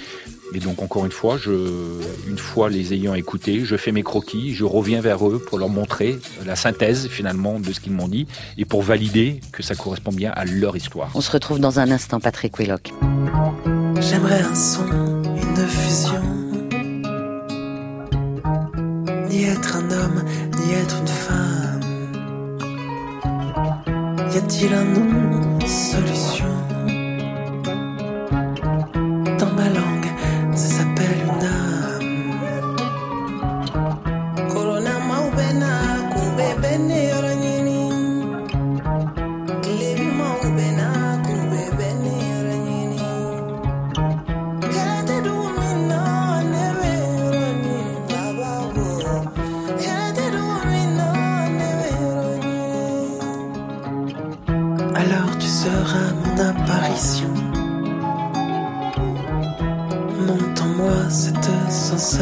Et donc encore une fois, je, une fois les ayant écoutés, je fais mes croquis, je reviens vers eux pour leur montrer la synthèse finalement de ce qu'ils m'ont dit et pour valider que ça correspond bien à leur histoire. On se retrouve dans un instant, Patrick Willock. J'aimerais un son, une fusion. Ni être un homme, ni être une femme. Y a-t-il un nom, une solution?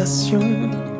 Sensation.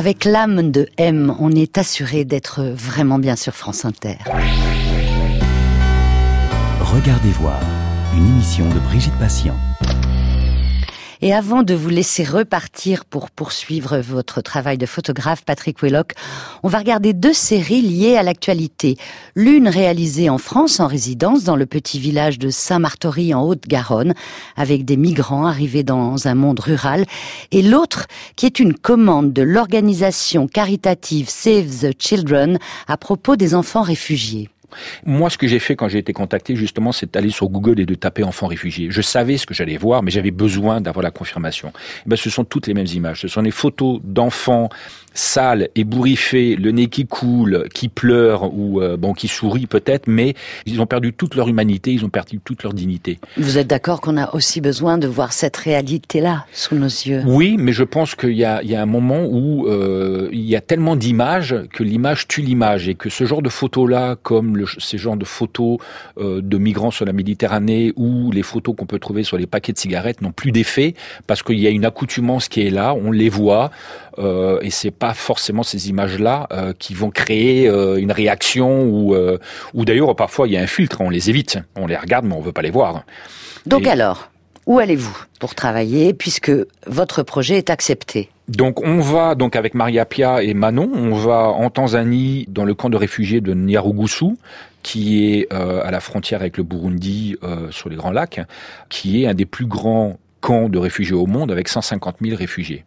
Avec l'âme de M, on est assuré d'être vraiment bien sur France Inter. Regardez voir, une émission de Brigitte Patient. Et avant de vous laisser repartir pour poursuivre votre travail de photographe, Patrick Wellock, on va regarder deux séries liées à l'actualité. L'une réalisée en France en résidence dans le petit village de Saint-Martory en Haute-Garonne, avec des migrants arrivés dans un monde rural, et l'autre qui est une commande de l'organisation caritative Save the Children à propos des enfants réfugiés. Moi, ce que j'ai fait quand j'ai été contacté, justement, c'est d'aller sur Google et de taper enfants réfugiés. Je savais ce que j'allais voir, mais j'avais besoin d'avoir la confirmation. Eh ben, ce sont toutes les mêmes images. Ce sont des photos d'enfants sale, ébouriffé, le nez qui coule, qui pleure ou euh, bon qui sourit peut-être, mais ils ont perdu toute leur humanité, ils ont perdu toute leur dignité. Vous êtes d'accord qu'on a aussi besoin de voir cette réalité-là sous nos yeux? Oui, mais je pense qu'il y a, il y a un moment où euh, il y a tellement d'images que l'image tue l'image et que ce genre de photos-là, comme le, ces genres de photos euh, de migrants sur la Méditerranée ou les photos qu'on peut trouver sur les paquets de cigarettes n'ont plus d'effet parce qu'il y a une accoutumance qui est là, on les voit euh, et c'est pas forcément ces images-là euh, qui vont créer euh, une réaction ou, euh, ou d'ailleurs parfois il y a un filtre, on les évite, on les regarde mais on veut pas les voir. Donc alors, où allez-vous pour travailler puisque votre projet est accepté? Donc on va donc avec Maria Pia et Manon, on va en Tanzanie dans le camp de réfugiés de Nyarugusu qui est euh, à la frontière avec le Burundi euh, sur les Grands Lacs, qui est un des plus grands camps de réfugiés au monde avec 150 000 réfugiés,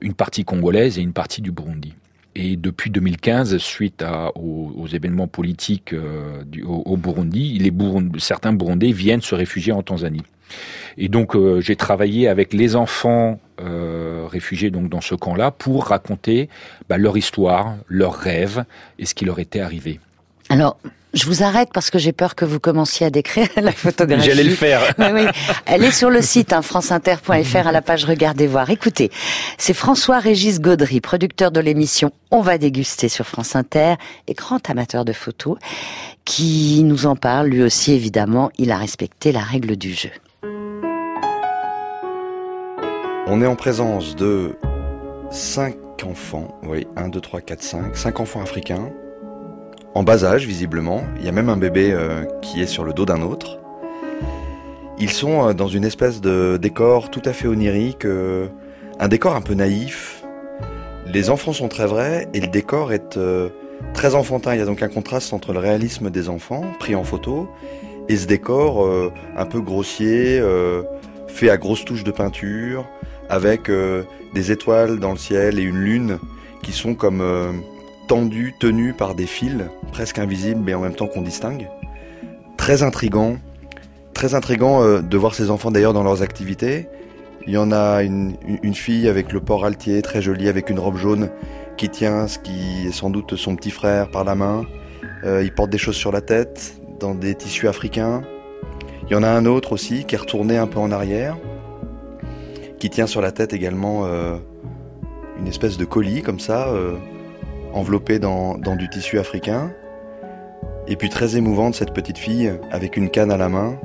une partie congolaise et une partie du Burundi. Et depuis 2015, suite aux, aux, événements politiques euh, au, Burundi, certains Burundais viennent se réfugier en Tanzanie. Et donc euh, j'ai travaillé avec les enfants euh, réfugiés donc dans ce camp-là pour raconter bah, leur histoire, leurs rêves et ce qui leur était arrivé. Alors, je vous arrête parce que j'ai peur que vous commenciez à décrire la photographie. J'allais le faire. oui, oui. Elle est sur le site hein, franceinter.fr à la page Regardez voir. Écoutez, c'est François-Régis Gaudry, producteur de l'émission On va déguster sur France Inter et grand amateur de photos, qui nous en parle. Lui aussi, évidemment, il a respecté la règle du jeu. On est en présence de cinq enfants, oui, 1, 2, 3, 4, 5, cinq enfants africains, en bas âge visiblement, il y a même un bébé euh, qui est sur le dos d'un autre. Ils sont euh, dans une espèce de décor tout à fait onirique, euh, un décor un peu naïf. Les enfants sont très vrais et le décor est très enfantin. Il y a donc un contraste entre le réalisme des enfants pris en photo et ce décor un peu grossier, fait à grosses touches de peinture, avec des étoiles dans le ciel et une lune qui sont comme tendues, tenues par des fils, presque invisibles mais en même temps qu'on distingue. Très intrigant, très intrigant euh, de voir ces enfants d'ailleurs dans leurs activités. Il y en a une, fille avec le port altier, très jolie, avec une robe jaune, qui tient ce qui est sans doute son petit frère par la main. Euh, il porte des choses sur la tête, dans des tissus africains. Il y en a un autre aussi qui est retourné un peu en arrière, qui tient sur la tête également euh, une espèce de colis comme ça, enveloppé dans, du tissu africain. Et puis très émouvante cette petite fille avec une canne à la main,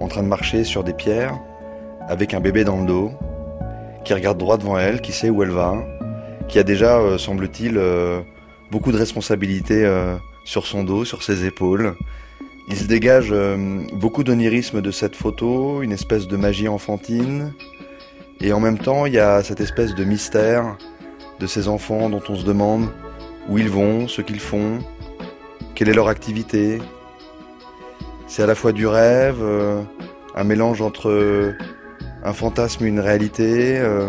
en train de marcher sur des pierres, avec un bébé dans le dos, qui regarde droit devant elle, qui sait où elle va, qui a déjà, euh, semble-t-il, euh, beaucoup de responsabilités euh, sur son dos, sur ses épaules. Il se dégage beaucoup d'onirisme de cette photo, une espèce de magie enfantine, et en même temps il y a cette espèce de mystère de ces enfants dont on se demande où ils vont, ce qu'ils font, quelle est leur activité. C'est à la fois du rêve, euh, un mélange entre euh, un fantasme et une réalité, euh,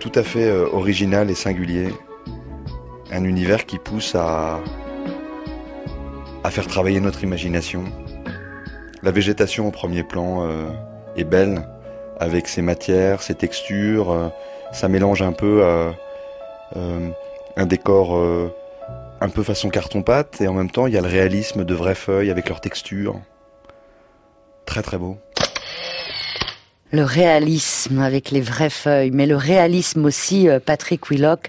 tout à fait original et singulier. Un univers qui pousse à, à faire travailler notre imagination. La végétation au premier plan est belle, avec ses matières, ses textures. Ça mélange un peu euh, euh, un décor euh, un peu façon carton-pâte, et en même temps, il y a le réalisme de vraies feuilles avec leurs textures. Très très beau. Le réalisme avec les vraies feuilles, mais le réalisme aussi, euh, Patrick Willock,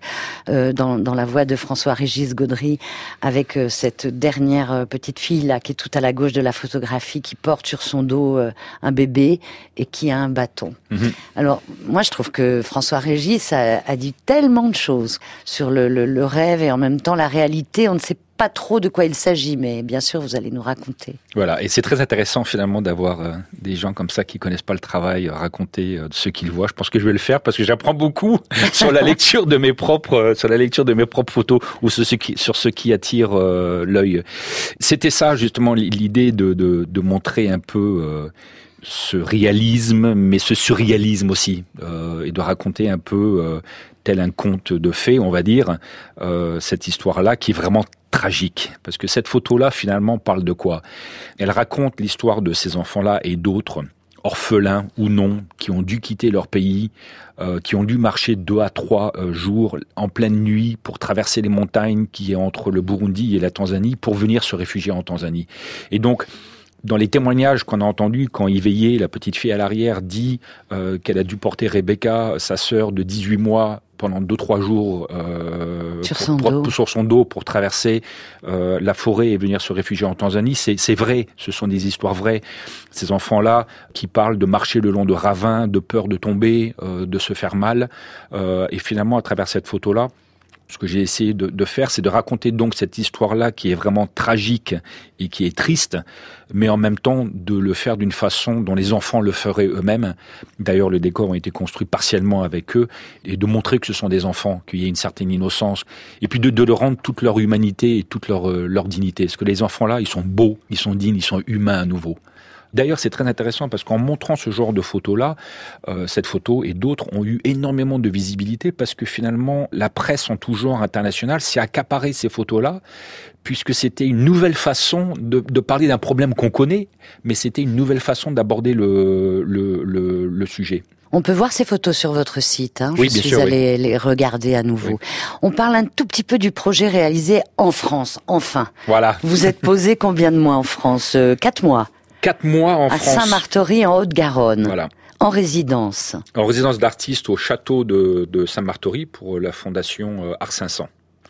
euh, dans, dans la voix de François-Régis Gaudry, avec euh, cette dernière euh, petite fille là qui est tout à la gauche de la photographie, qui porte sur son dos euh, un bébé et qui a un bâton. Mhm. Alors moi je trouve que François-Régis a, a dit tellement de choses sur le, le- le rêve et en même temps la réalité. On ne sait pas trop de quoi il s'agit, mais bien sûr vous allez nous raconter. Voilà, et c'est très intéressant finalement d'avoir euh, des gens comme ça qui connaissent pas le travail euh, raconter euh, ce qu'ils voient. Je pense que je vais le faire parce que j'apprends beaucoup sur la lecture de mes propres euh, sur la lecture de mes propres photos ou sur ce qui attire l'œil. C'était ça justement l'idée de, montrer un peu ce réalisme, mais ce surréalisme aussi, et de raconter un peu tel un conte de fées, on va dire, cette histoire-là qui est vraiment tragique. Parce que cette photo-là, finalement, parle de quoi? Elle raconte l'histoire de ces enfants-là et d'autres, orphelins ou non, qui ont dû quitter leur pays, euh, qui ont dû marcher deux à trois euh, jours en pleine nuit pour traverser les montagnes qui est entre le Burundi et la Tanzanie pour venir se réfugier en Tanzanie. Et donc, dans les témoignages qu'on a entendus, quand Yveillé, la petite fille à l'arrière, dit euh, qu'elle a dû porter Rebecca, sa sœur de 18 mois, pendant deux trois jours euh, Sur son pour- dos. sur son dos pour traverser euh, la forêt et venir se réfugier en Tanzanie, c'est c'est vrai, ce sont des histoires vraies. Ces enfants-là qui parlent de marcher le long de ravins, de peur de tomber, euh, de se faire mal, euh, et finalement à travers cette photo-là, ce que j'ai essayé de, de faire, c'est de raconter donc cette histoire-là qui est vraiment tragique et qui est triste, mais en même temps de le faire d'une façon dont les enfants le feraient eux-mêmes. D'ailleurs, les décors ont été construits partiellement avec eux, et de montrer que ce sont des enfants, qu'il y a une certaine innocence, et puis de, de leur rendre toute leur humanité et toute leur, euh, leur dignité. Parce que les enfants-là, ils sont beaux, ils sont dignes, ils sont humains à nouveau. D'ailleurs, c'est très intéressant parce qu'en montrant ce genre de photos-là, euh, cette photo et d'autres ont eu énormément de visibilité parce que finalement, la presse en tout genre international s'est accaparée ces photos-là puisque c'était une nouvelle façon de, de parler d'un problème qu'on connaît, mais c'était une nouvelle façon d'aborder le, le, le, le sujet. On peut voir ces photos sur votre site. Hein. Oui, Je bien suis sûr, allée les regarder à nouveau. On parle un tout petit peu du projet réalisé en France. Enfin, Voilà. vous êtes posé combien de mois en France Euh, Quatre mois. Quatre mois en à France. Saint-Martory, en Haute-Garonne. Voilà. En résidence. En résidence d'artiste au château de, de Saint-Martory pour la fondation euh, Art 500.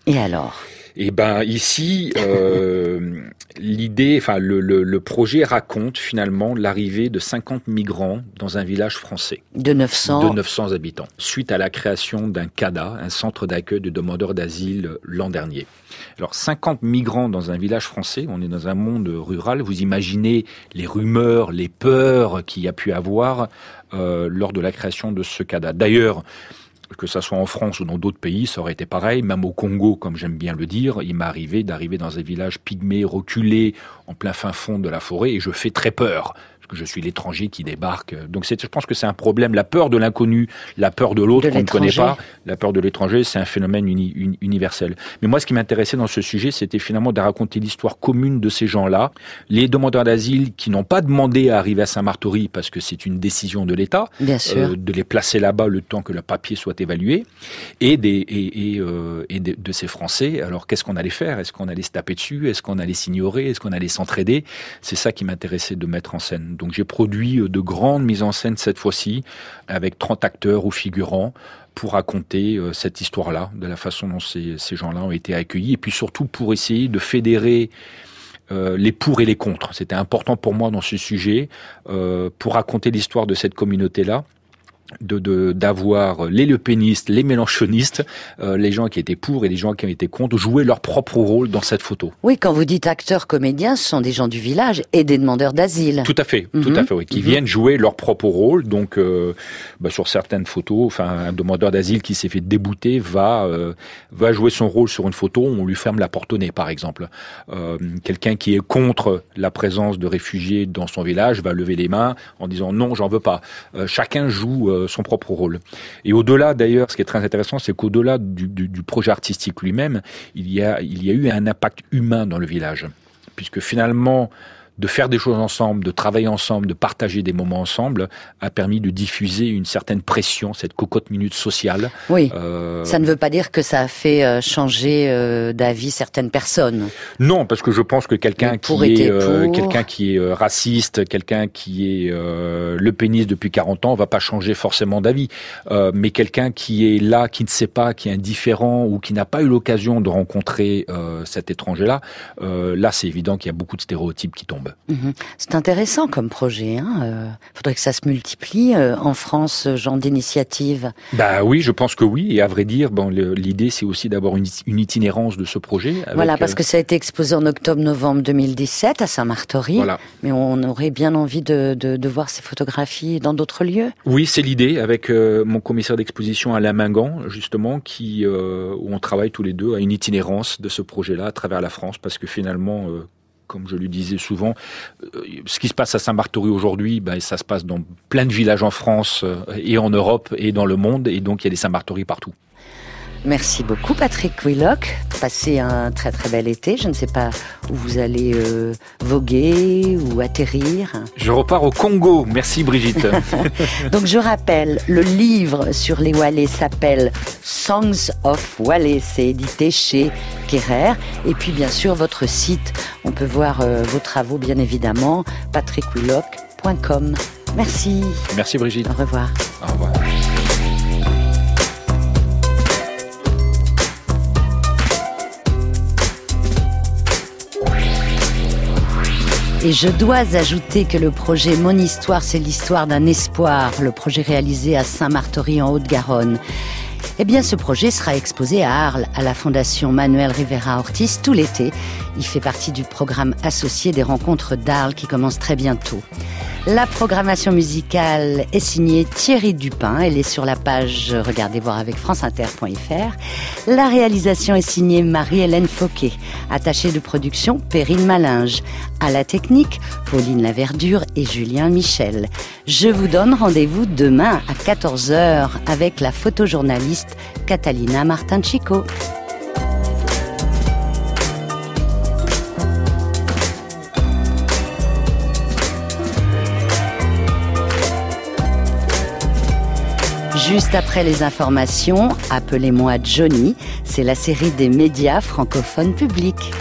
Et alors? Et ben ici, euh, l'idée, enfin le, le, le projet raconte finalement l'arrivée de 50 migrants dans un village français De 900. de 900 habitants, suite à la création d'un CADA, un centre d'accueil de demandeurs d'asile l'an dernier. Alors 50 migrants dans un village français, on est dans un monde rural, vous imaginez les rumeurs, les peurs qu'il y a pu avoir euh, lors de la création de ce CADA. D'ailleurs, que ça soit en France ou dans d'autres pays, ça aurait été pareil. Même au Congo, comme j'aime bien le dire, il m'est arrivé d'arriver dans un village pygmé, reculé, en plein fin fond de la forêt, et je fais très peur. Je suis l'étranger qui débarque. Donc c'est, je pense que c'est un problème. La peur de l'inconnu, la peur de l'autre qu'on ne connaît pas, la peur de l'étranger, c'est un phénomène uni- uni- universel. Mais moi, ce qui m'intéressait dans ce sujet, c'était finalement de raconter l'histoire commune de ces gens-là, les demandeurs d'asile qui n'ont pas demandé à arriver à Saint-Martory parce que c'est une décision de l'État, Bien sûr. euh, de les placer là-bas le temps que le papier soit évalué, et, des, et, et, euh, et de, de ces Français. Alors qu'est-ce qu'on allait faire? Est-ce qu'on allait se taper dessus? Est-ce qu'on allait s'ignorer? Est-ce qu'on allait s'entraider? C'est ça qui m'intéressait de mettre en scène. Donc j'ai produit de grandes mises en scène cette fois-ci, avec 30 acteurs ou figurants, pour raconter cette histoire-là, de la façon dont ces, gens-là ont été accueillis, et puis surtout pour essayer de fédérer euh, les pour et les contre. C'était important pour moi dans ce sujet, euh, pour raconter l'histoire de cette communauté-là de d'avoir les Le Penistes, les Mélenchonistes, euh, les gens qui étaient pour et les gens qui ont été contre jouer leur propre rôle dans cette photo. Oui, quand vous dites acteurs comédiens, ce sont des gens du village et des demandeurs d'asile. Tout à fait, tout à mhm. fait, oui, qui mhm. viennent jouer leur propre rôle. Donc, euh, bah, sur certaines photos, enfin, un demandeur d'asile qui s'est fait débouter va euh, va jouer son rôle sur une photo. On lui ferme la porte au nez, par exemple. Quelqu'un qui est contre la présence de réfugiés dans son village va lever les mains en disant non, j'en veux pas. chacun joue euh, son propre rôle. Et au-delà, d'ailleurs, ce qui est très intéressant, c'est qu'au-delà du, du, projet artistique lui-même, il y a, il y a eu un impact humain dans le village, puisque finalement, de faire des choses ensemble, de travailler ensemble, de partager des moments ensemble, a permis de diffuser une certaine pression, cette cocotte minute sociale. Oui. Euh... Ça ne veut pas dire que ça a fait euh, changer euh, d'avis certaines personnes. Non, parce que je pense que quelqu'un qui est euh, quelqu'un qui est raciste, quelqu'un qui est le pénis depuis 40 ans, va pas changer forcément d'avis. mais quelqu'un qui est là, qui ne sait pas, qui est indifférent ou qui n'a pas eu l'occasion de rencontrer cet étranger-là, là c'est évident qu'il y a beaucoup de stéréotypes qui tombent. Mhm. C'est intéressant comme projet. Il hein euh, faudrait que ça se multiplie euh, en France, ce genre d'initiative. Bah oui, je pense que oui. Et à vrai dire, bon, l'idée c'est aussi d'avoir une, itinérance de ce projet. voilà, parce euh, que ça a été exposé en octobre-novembre 2017 à Saint-Martory. Voilà. Mais on aurait bien envie de, de, de voir ces photographies dans d'autres lieux. Oui, c'est l'idée avec mon commissaire d'exposition Alain Mingan, justement, qui où on travaille tous les deux à une itinérance de ce projet-là à travers la France, parce que finalement comme je lui disais souvent, euh, ce qui se passe à Saint-Barthélemy aujourd'hui, ben, ça se passe dans plein de villages en France euh, et en Europe et dans le monde, et donc il y a des Saint-Barthélemy partout. Merci beaucoup Patrick Willock. Passez un très très bel été. Je ne sais pas où vous allez euh, voguer ou atterrir. Je repars au Congo. Merci Brigitte. Donc je rappelle, le livre sur les Walais s'appelle Songs of Walais. C'est édité chez Kerrer. Et puis bien sûr votre site. On peut voir euh, vos travaux bien évidemment. patrickwillock.com. Merci. Merci Brigitte. Au revoir. Au revoir. Et je dois ajouter que le projet Mon Histoire, c'est l'histoire d'un espoir, le projet réalisé à Saint-Martory en Haute-Garonne. Eh bien, ce projet sera exposé à Arles, à la Fondation Manuel Rivera Ortiz, tout l'été. Il fait partie du programme associé des rencontres d'Arles qui commence très bientôt. La programmation musicale est signée Thierry Dupin. Elle est sur la page Regardez voir avec franceinter.fr. La réalisation est signée Marie-Hélène Fauquet. Attachée de production Perrine Malinge. À la technique, Pauline Laverdure et Julien Michel. Je vous donne rendez-vous demain à 14h avec la photojournaliste Catalina Martin-Chico. Juste après les informations, appelez-moi Johnny, c'est la série des médias francophones publics.